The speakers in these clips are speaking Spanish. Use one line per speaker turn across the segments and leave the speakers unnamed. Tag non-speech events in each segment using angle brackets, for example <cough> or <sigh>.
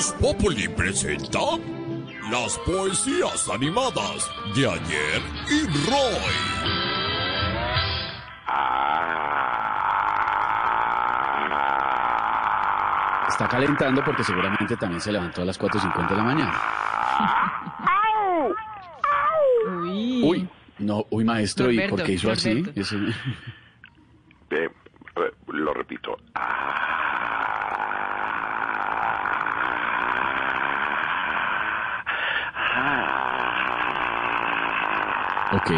Voz Populi presenta las poesías animadas de ayer y Roy.
Está calentando porque seguramente también se levantó a las 4.50 de la mañana. Uy, no, uy maestro, ¿y por qué hizo así? Ese-
Eh, eh, lo repito.
Ok.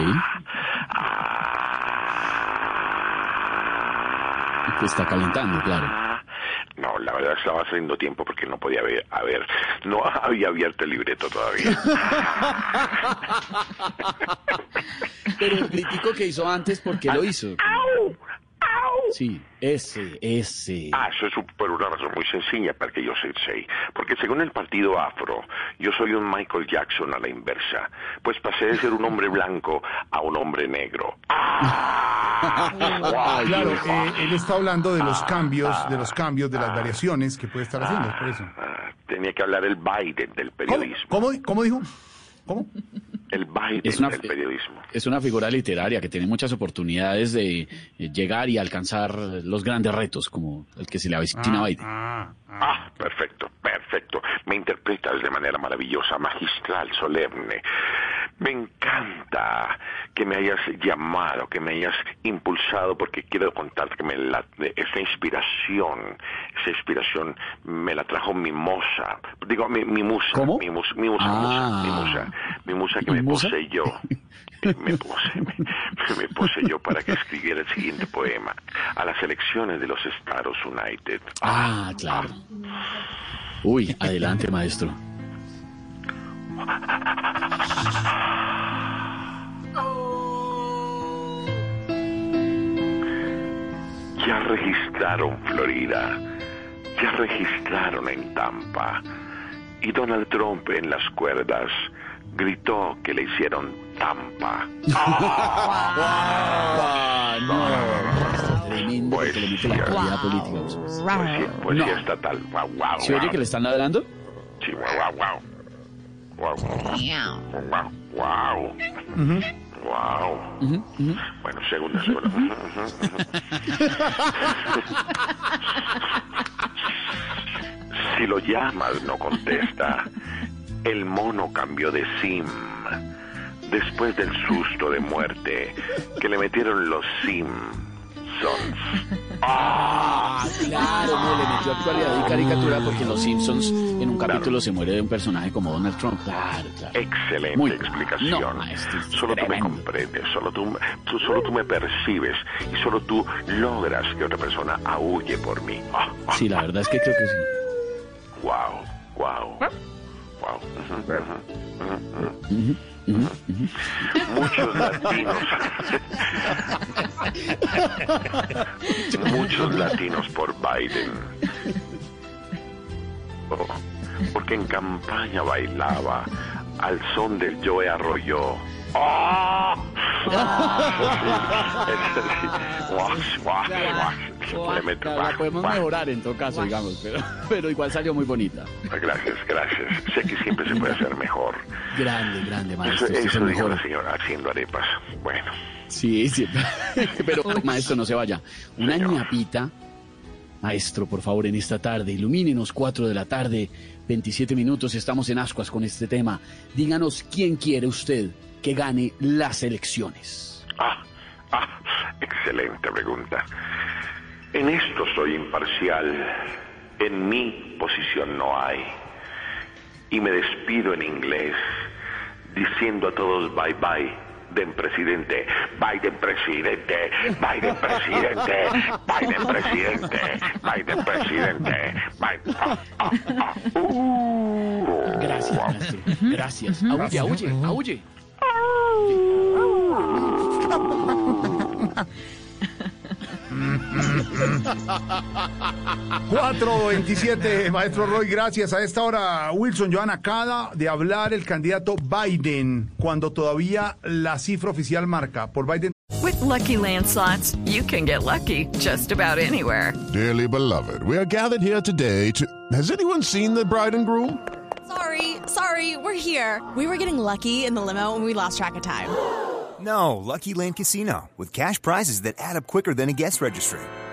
Está calentando, claro.
No, la verdad estaba haciendo tiempo porque no podía haber, haber no <laughs> había abierto el libreto todavía. <laughs>
Pero el crítico que hizo antes, ¿por qué lo hizo? Sí, ese, ese.
Ah, eso es por una razón muy sencilla para que yo se sei. Porque según el partido afro, yo soy un Michael Jackson a la inversa. Pues pasé de ser un hombre blanco a un hombre negro.
Ay, <laughs>
Claro, eh, él está hablando de los cambios, de los cambios, de las variaciones que puede estar haciendo, por eso.
Ah, tenía que hablar el Biden del
¿Cómo,
periodismo.
cómo, cómo dijo? ¿Cómo?
El Biden
Es una-
del periodismo.
Es una figura literaria que tiene muchas oportunidades de eh, llegar y alcanzar los grandes retos, como el que se le avecina a Biden.
Ah, ah.
Ah, perfecto, perfecto. Me interpretas de manera maravillosa, magistral, solemne. Me encanta que me hayas llamado, que me hayas impulsado, porque quiero contarte que me la, esa inspiración, esa inspiración me la trajo mi moza. Digo, mi, mi musa.
¿Cómo?
Mi, mus- mi musa,
Ah.
musa, mi musa. Mi musa que
¿Mi <laughs>
me
musa?
poseyó. Me, pose, <laughs> me, me poseyó para que escribiera el siguiente poema a las elecciones de los Estados United.
Ah, claro. Uy, adelante, maestro.
Ya registraron Florida, ya registraron en Tampa. Y Donald Trump en las cuerdas gritó que le hicieron Tampa.
La
Poesía.
actualidad política. a usted.
Poesía, poesía
No.
estatal. Guau, guau,
¿Se oye que le están ladrando?
Sí, Guau, guau, guau. Guau. Bueno, segundo, <laughs> segundo. Si lo llamas, no contesta. El mono cambió de sim. Después del susto de muerte que le metieron los Simpsons. <laughs>
Ah, claro, no, le metió actualidad y caricatura porque en Los Simpsons en un capítulo se muere de un personaje como Donald Trump. Claro, claro.
Excelente
Muy-
explicación.
No, maestro, es
solo tú me
tremendo.
comprendes, solo tú, tú- solo tú me percibes y solo tú logras que otra persona aúlle por mí. Ah, <laughs> ah,
Sí, la verdad es que creo que sí.
Wow, wow, wow. Muchos latinos. <laughs> Muchos latinos por Biden. Oh, porque en campaña bailaba al son del Joe Arroyo. ¡Ah! <laughs>
La
guas,
podemos
guas.
mejorar en todo caso, digamos, pero, <laughs> pero igual salió muy bonita.
Gracias, gracias. Sé que siempre se puede hacer mejor.
Grande, grande,
Eso,
maestro.
eso
el
dijo
mejor.
la señora haciendo arepas. Bueno,
Sí, sí. <laughs> Pero, maestro, no se vaya. Una
Señor.
ñapita. Maestro, por favor, en esta tarde, ilumínenos 4 de la tarde, 27 minutos, estamos en Ascuas con este tema. Díganos quién quiere usted que gane las elecciones.
ah, ah, excelente pregunta. En esto soy imparcial. En mi posición no hay. Y me despido en inglés, diciendo a todos bye bye, Biden presidente, Biden presidente, Biden presidente, Biden presidente, Biden presidente, Biden. ah, ah, ah, uh.
Gracias. Gracias. Aulle, aulle, aulle.
427, maestro Roy, gracias. A esta hora, Wilson, Joan, acaba de hablar el candidato Biden, cuando todavía la cifra oficial marca por Biden.
With Lucky Land slots, you can get lucky just about anywhere.
Dearly beloved, we are gathered here today to. Has anyone seen the bride and groom?
Sorry, sorry, we're here. We were getting lucky in the limo and we lost track of time.
No, Lucky Land Casino, with cash prizes that add up quicker than a guest registry.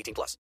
18 plus.